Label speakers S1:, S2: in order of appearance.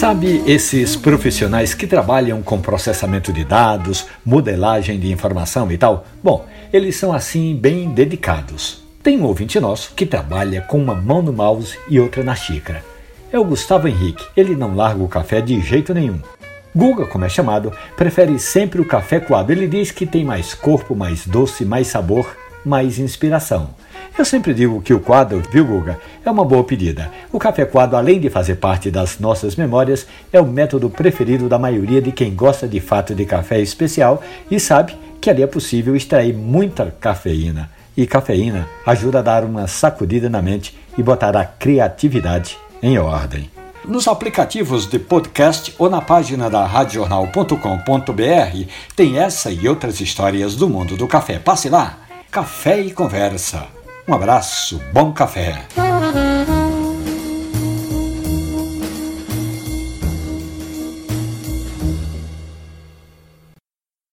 S1: Sabe esses profissionais que trabalham com processamento de dados, modelagem de informação e tal? Bom, eles são assim bem dedicados. Tem um ouvinte nosso que trabalha com uma mão no mouse e outra na xícara. É o Gustavo Henrique. Ele não larga o café de jeito nenhum. Guga, como é chamado, prefere sempre o café coado. Ele diz que tem mais corpo, mais doce, mais sabor, mais inspiração. Eu sempre digo que o quadro, viu, Guga, é uma boa pedida. O café coado, além de fazer parte das nossas memórias, é o método preferido da maioria de quem gosta de fato de café especial e sabe que ali é possível extrair muita cafeína e cafeína ajuda a dar uma sacudida na mente e botar a criatividade em ordem. Nos aplicativos de podcast ou na página da radiojornal.com.br tem essa e outras histórias do mundo do café. Passe lá. Café e conversa. Um abraço, bom café.